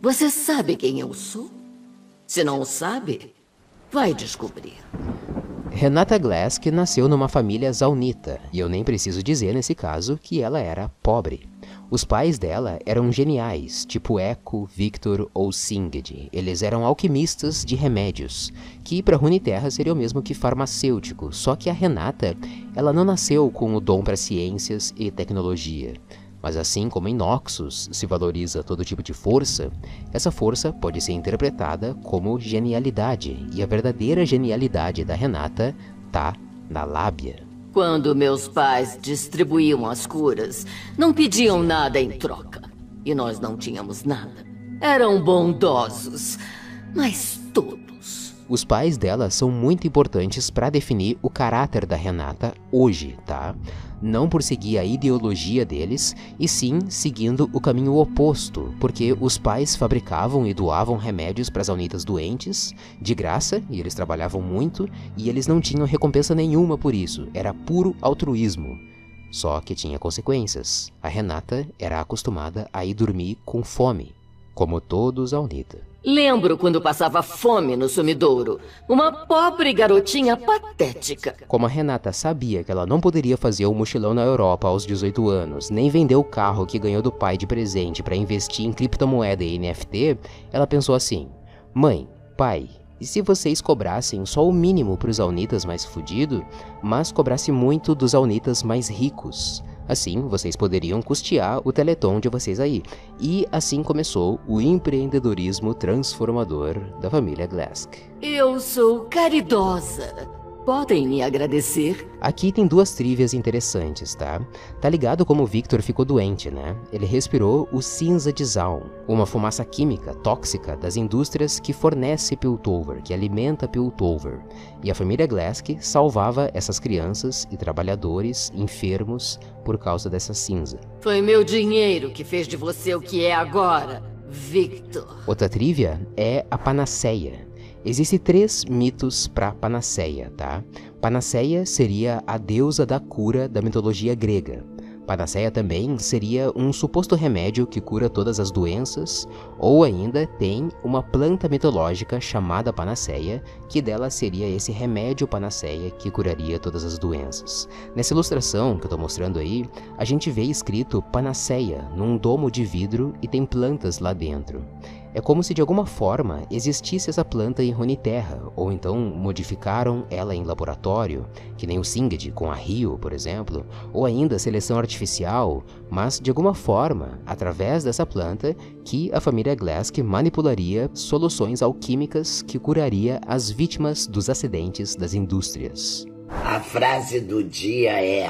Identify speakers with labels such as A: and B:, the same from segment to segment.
A: Você sabe quem eu sou? Se não sabe, vai descobrir.
B: Renata Glask nasceu numa família zaunita, e eu nem preciso dizer nesse caso que ela era pobre. Os pais dela eram geniais, tipo Echo, Victor ou Singed. Eles eram alquimistas de remédios, que para Runeterra seria o mesmo que farmacêutico, só que a Renata, ela não nasceu com o dom para ciências e tecnologia. Mas assim como em Noxus se valoriza todo tipo de força, essa força pode ser interpretada como genialidade, e a verdadeira genialidade da Renata tá na lábia.
A: Quando meus pais distribuíam as curas, não pediam nada em troca. E nós não tínhamos nada. Eram bondosos, mas todos.
B: Os pais dela são muito importantes para definir o caráter da Renata hoje, tá? não por seguir a ideologia deles, e sim seguindo o caminho oposto, porque os pais fabricavam e doavam remédios para as alnitas doentes, de graça, e eles trabalhavam muito, e eles não tinham recompensa nenhuma por isso, era puro altruísmo. Só que tinha consequências. A Renata era acostumada a ir dormir com fome, como todos Alnita.
A: Lembro quando passava fome no sumidouro. Uma pobre garotinha patética.
B: Como a Renata sabia que ela não poderia fazer o um mochilão na Europa aos 18 anos, nem vender o carro que ganhou do pai de presente para investir em criptomoeda e NFT, ela pensou assim: Mãe, pai, e se vocês cobrassem só o mínimo para os aunitas mais fudidos, mas cobrasse muito dos aunitas mais ricos? Assim, vocês poderiam custear o Teleton de vocês aí. E assim começou o empreendedorismo transformador da família Glask.
A: Eu sou caridosa. Podem me agradecer?
B: Aqui tem duas trivias interessantes, tá? Tá ligado como o Victor ficou doente, né? Ele respirou o cinza de Zaun, uma fumaça química tóxica das indústrias que fornece Piltover, que alimenta Piltover. E a família Glask salvava essas crianças e trabalhadores enfermos por causa dessa cinza.
A: Foi meu dinheiro que fez de você o que é agora, Victor.
B: Outra trivia é a panaceia. Existem três mitos para Panaceia, tá? Panaceia seria a deusa da cura da mitologia grega. Panaceia também seria um suposto remédio que cura todas as doenças, ou ainda tem uma planta mitológica chamada Panaceia, que dela seria esse remédio Panaceia que curaria todas as doenças. Nessa ilustração que eu estou mostrando aí, a gente vê escrito Panaceia num domo de vidro e tem plantas lá dentro. É como se de alguma forma existisse essa planta em Runeterra, ou então modificaram ela em laboratório, que nem o Singed com a Rio, por exemplo, ou ainda seleção artificial, mas de alguma forma, através dessa planta, que a família Glask manipularia soluções alquímicas que curaria as vítimas dos acidentes das indústrias.
C: A frase do dia é: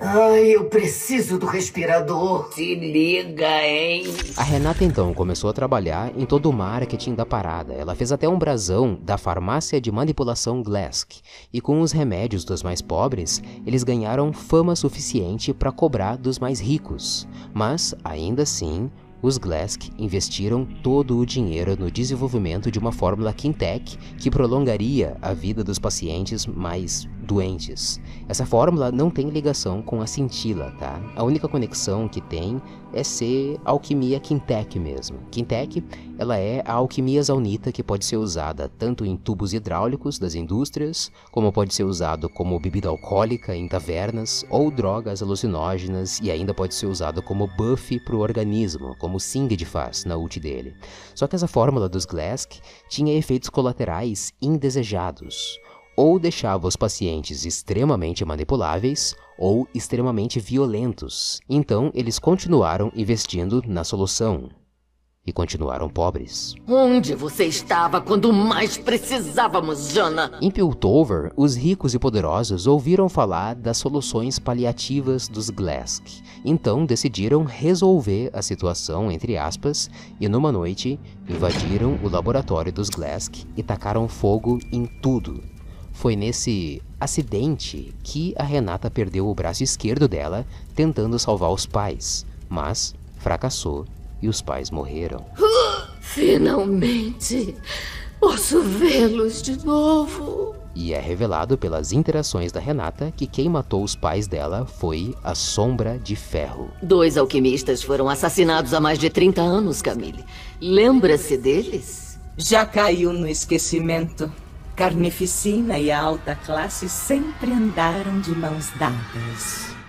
A: Ai, eu preciso do respirador.
C: Se liga, hein?
B: A Renata então começou a trabalhar em todo o marketing da parada. Ela fez até um brasão da farmácia de manipulação Glask. E com os remédios dos mais pobres, eles ganharam fama suficiente para cobrar dos mais ricos. Mas, ainda assim, os Glask investiram todo o dinheiro no desenvolvimento de uma fórmula Quintec que prolongaria a vida dos pacientes mais doentes. Essa fórmula não tem ligação com a cintila, tá? A única conexão que tem é ser alquimia Quintec mesmo. Quintec, ela é a alquimia zaunita que pode ser usada tanto em tubos hidráulicos das indústrias, como pode ser usado como bebida alcoólica em tavernas ou drogas alucinógenas e ainda pode ser usado como buff para o organismo, como o Singed faz na ult dele. Só que essa fórmula dos Glask tinha efeitos colaterais indesejados ou deixava os pacientes extremamente manipuláveis ou extremamente violentos. Então, eles continuaram investindo na solução. E continuaram pobres.
A: Onde você estava quando mais precisávamos, Jana?
B: Em Piltover, os ricos e poderosos ouviram falar das soluções paliativas dos Glask. Então decidiram resolver a situação, entre aspas, e numa noite invadiram o laboratório dos Glask e tacaram fogo em tudo, foi nesse acidente que a Renata perdeu o braço esquerdo dela tentando salvar os pais, mas fracassou e os pais morreram.
A: Finalmente! Posso vê-los de novo!
B: E é revelado pelas interações da Renata que quem matou os pais dela foi a Sombra de Ferro.
A: Dois alquimistas foram assassinados há mais de 30 anos, Camille. Lembra-se deles?
D: Já caiu no esquecimento. Carnificina e a alta classe sempre andaram de mãos dadas.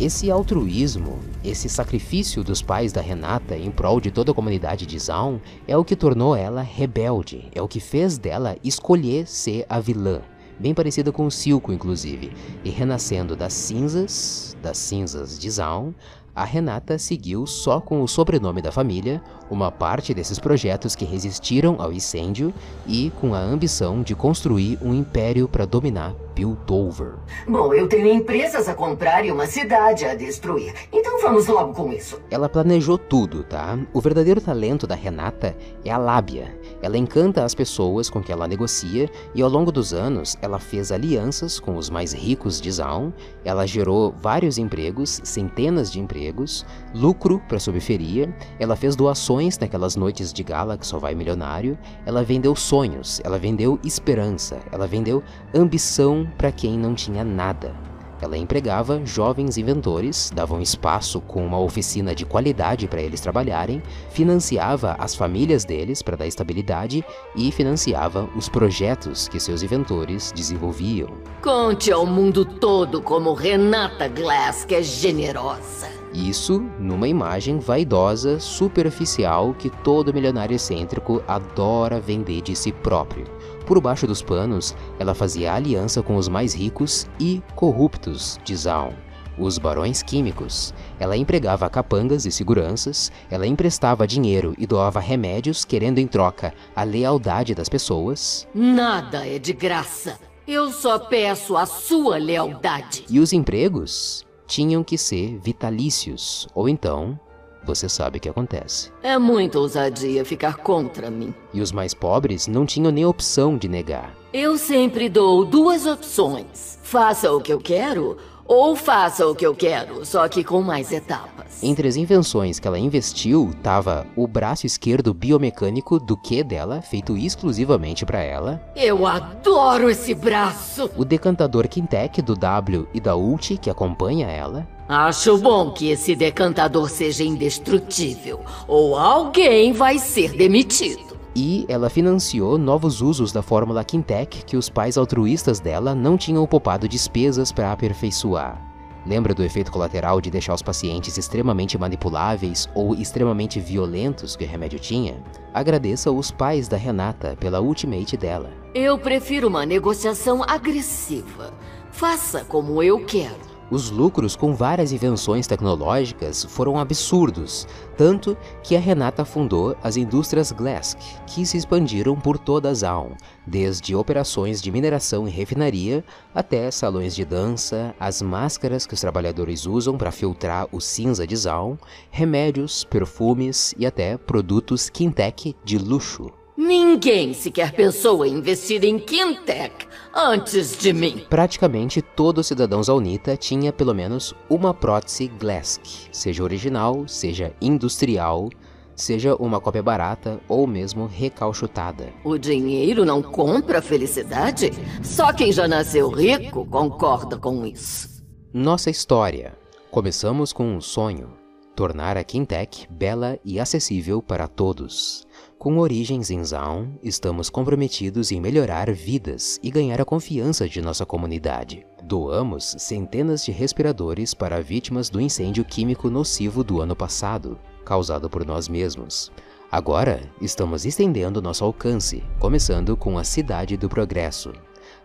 B: Esse altruísmo, esse sacrifício dos pais da Renata em prol de toda a comunidade de Zaun é o que tornou ela rebelde, é o que fez dela escolher ser a vilã. Bem parecida com o Silco, inclusive. E renascendo das cinzas, das cinzas de Zaun, a Renata seguiu só com o sobrenome da família, uma parte desses projetos que resistiram ao incêndio e com a ambição de construir um império para dominar Piltover.
A: Bom, eu tenho empresas a comprar e uma cidade a destruir. Então vamos logo com isso.
B: Ela planejou tudo, tá? O verdadeiro talento da Renata é a lábia. Ela encanta as pessoas com que ela negocia e ao longo dos anos ela fez alianças com os mais ricos de Zaun, ela gerou vários empregos, centenas de empregos, lucro para a subferia, ela fez doações naquelas noites de gala que só vai milionário, ela vendeu sonhos, ela vendeu esperança, ela vendeu ambição para quem não tinha nada. Ela empregava jovens inventores, dava um espaço com uma oficina de qualidade para eles trabalharem, financiava as famílias deles para dar estabilidade e financiava os projetos que seus inventores desenvolviam.
A: Conte ao mundo todo como Renata Glass que é generosa.
B: Isso numa imagem vaidosa, superficial que todo milionário excêntrico adora vender de si próprio. Por baixo dos panos, ela fazia aliança com os mais ricos e corruptos de Zaun, os barões químicos. Ela empregava capangas e seguranças, ela emprestava dinheiro e doava remédios, querendo em troca a lealdade das pessoas.
A: Nada é de graça. Eu só peço a sua lealdade.
B: E os empregos tinham que ser vitalícios, ou então você sabe o que acontece.
A: É muita ousadia ficar contra mim.
B: E os mais pobres não tinham nem opção de negar.
A: Eu sempre dou duas opções: faça o que eu quero ou faça o que eu quero, só que com mais etapas.
B: Entre as invenções que ela investiu estava o braço esquerdo biomecânico do que dela, feito exclusivamente para ela.
A: Eu adoro esse braço!
B: O decantador Quintec do W e da Ult que acompanha ela.
A: Acho bom que esse decantador seja indestrutível, ou alguém vai ser demitido.
B: E ela financiou novos usos da fórmula Quintec que os pais altruístas dela não tinham poupado despesas para aperfeiçoar. Lembra do efeito colateral de deixar os pacientes extremamente manipuláveis ou extremamente violentos que o remédio tinha? Agradeça os pais da Renata pela ultimate dela.
A: Eu prefiro uma negociação agressiva. Faça como eu quero.
B: Os lucros com várias invenções tecnológicas foram absurdos, tanto que a Renata fundou as indústrias Glask, que se expandiram por toda a Zaun, desde operações de mineração e refinaria até salões de dança, as máscaras que os trabalhadores usam para filtrar o cinza de Zaun, remédios, perfumes e até produtos Quintec de luxo.
A: Ninguém sequer pensou em investir em Quintec antes de mim.
B: Praticamente todo cidadão zaunita tinha pelo menos uma prótese Glask, seja original, seja industrial, seja uma cópia barata ou mesmo recalchutada.
A: O dinheiro não compra felicidade? Só quem já nasceu rico concorda com isso.
B: Nossa história. Começamos com um sonho: tornar a Quintec bela e acessível para todos. Com origens em Zaun, estamos comprometidos em melhorar vidas e ganhar a confiança de nossa comunidade. Doamos centenas de respiradores para vítimas do incêndio químico nocivo do ano passado, causado por nós mesmos. Agora, estamos estendendo nosso alcance, começando com a Cidade do Progresso.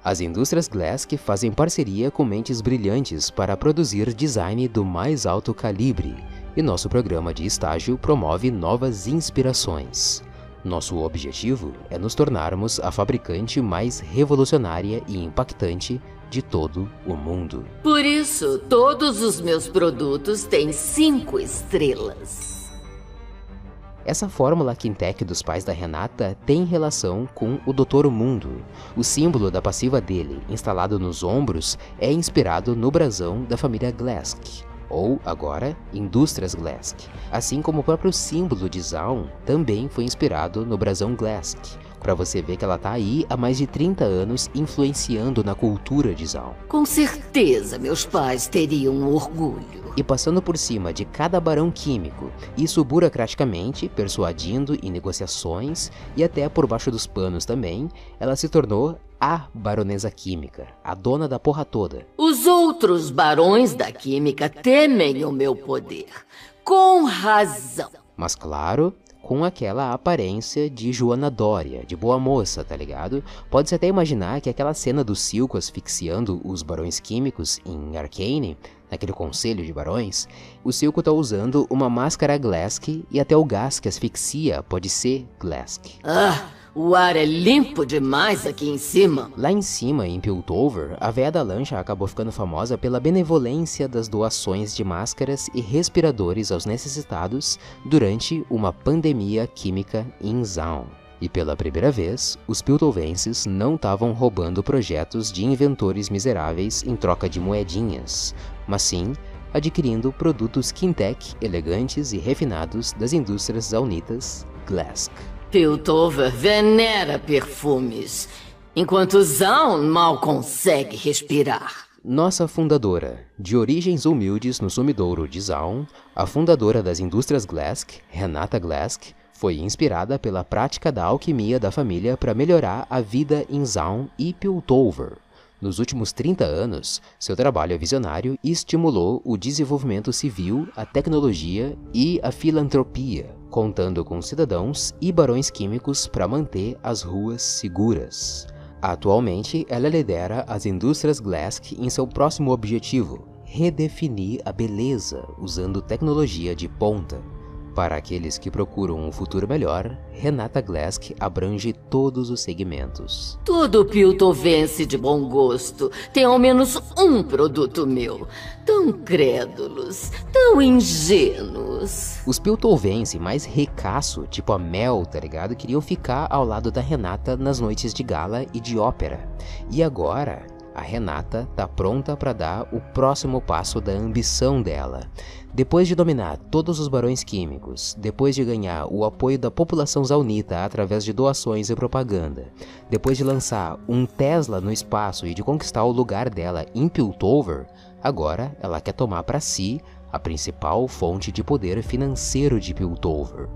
B: As indústrias Glask fazem parceria com mentes brilhantes para produzir design do mais alto calibre, e nosso programa de estágio promove novas inspirações. Nosso objetivo é nos tornarmos a fabricante mais revolucionária e impactante de todo o mundo.
A: Por isso, todos os meus produtos têm cinco estrelas.
B: Essa fórmula Quintec dos pais da Renata tem relação com o Doutor Mundo. O símbolo da passiva dele, instalado nos ombros, é inspirado no brasão da família Glask, ou agora Indústrias Glesk, assim como o próprio símbolo de Zaun também foi inspirado no brasão Glesk, para você ver que ela tá aí há mais de 30 anos influenciando na cultura de Zaun.
A: Com certeza meus pais teriam orgulho
B: e passando por cima de cada barão químico, isso burocraticamente, persuadindo em negociações e até por baixo dos panos também, ela se tornou a baronesa química, a dona da porra toda.
A: Os outros barões da química temem o meu poder, com razão.
B: Mas claro, com aquela aparência de Joana Dória, de boa moça, tá ligado? Pode-se até imaginar que aquela cena do Silco asfixiando os barões químicos em Arcane naquele conselho de barões, o Silco tá usando uma máscara Glask e até o gás que asfixia pode ser Glask.
A: Ah, o ar é limpo demais aqui em cima.
B: Lá em cima, em Piltover, a véia da lancha acabou ficando famosa pela benevolência das doações de máscaras e respiradores aos necessitados durante uma pandemia química em Zaun. E pela primeira vez, os piltovenses não estavam roubando projetos de inventores miseráveis em troca de moedinhas, mas sim adquirindo produtos Kintec elegantes e refinados das indústrias zaunitas Glask.
A: Piltover venera perfumes, enquanto Zaun mal consegue respirar.
B: Nossa fundadora, de origens humildes no sumidouro de Zaun, a fundadora das indústrias Glask, Renata Glask, foi inspirada pela prática da alquimia da família para melhorar a vida em Zaun e Piltover, nos últimos 30 anos, seu trabalho é visionário e estimulou o desenvolvimento civil, a tecnologia e a filantropia, contando com cidadãos e barões químicos para manter as ruas seguras. Atualmente, ela lidera as indústrias Glask em seu próximo objetivo, redefinir a beleza usando tecnologia de ponta. Para aqueles que procuram um futuro melhor, Renata Glask abrange todos os segmentos.
A: Todo piltovense de bom gosto tem ao menos um produto meu. Tão crédulos, tão ingênuos.
B: Os piltovense mais ricaço, tipo a Mel, tá ligado? Queriam ficar ao lado da Renata nas noites de gala e de ópera. E agora, a Renata tá pronta para dar o próximo passo da ambição dela. Depois de dominar todos os barões químicos, depois de ganhar o apoio da população zaunita através de doações e propaganda, depois de lançar um Tesla no espaço e de conquistar o lugar dela em Piltover, agora ela quer tomar para si a principal fonte de poder financeiro de Piltover: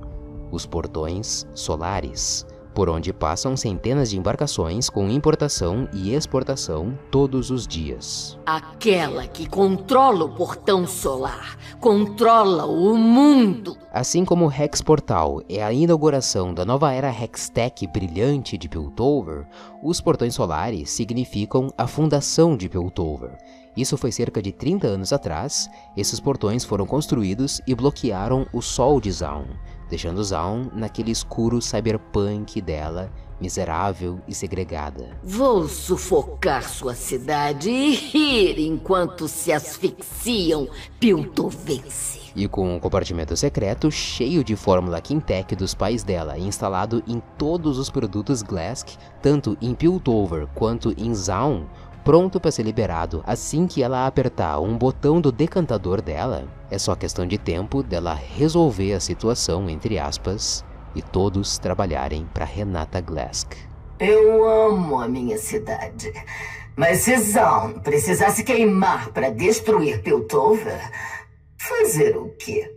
B: os portões solares por onde passam centenas de embarcações com importação e exportação todos os dias.
A: Aquela que controla o portão solar, controla o mundo.
B: Assim como o Rex Portal é a inauguração da nova era Hextech brilhante de Piltover, os portões solares significam a fundação de Piltover. Isso foi cerca de 30 anos atrás, esses portões foram construídos e bloquearam o sol de Zaun, deixando Zaun naquele escuro cyberpunk dela, miserável e segregada.
A: Vou sufocar sua cidade e rir enquanto se asfixiam Piltovense.
B: E com um compartimento secreto cheio de fórmula Quintec dos pais dela instalado em todos os produtos Glask, tanto em Piltover quanto em Zaun, pronto para ser liberado assim que ela apertar um botão do decantador dela, é só questão de tempo dela resolver a situação, entre aspas, e todos trabalharem para Renata Glask.
A: Eu amo a minha cidade. Mas se Zaun precisasse queimar para destruir Piltover, fazer o quê?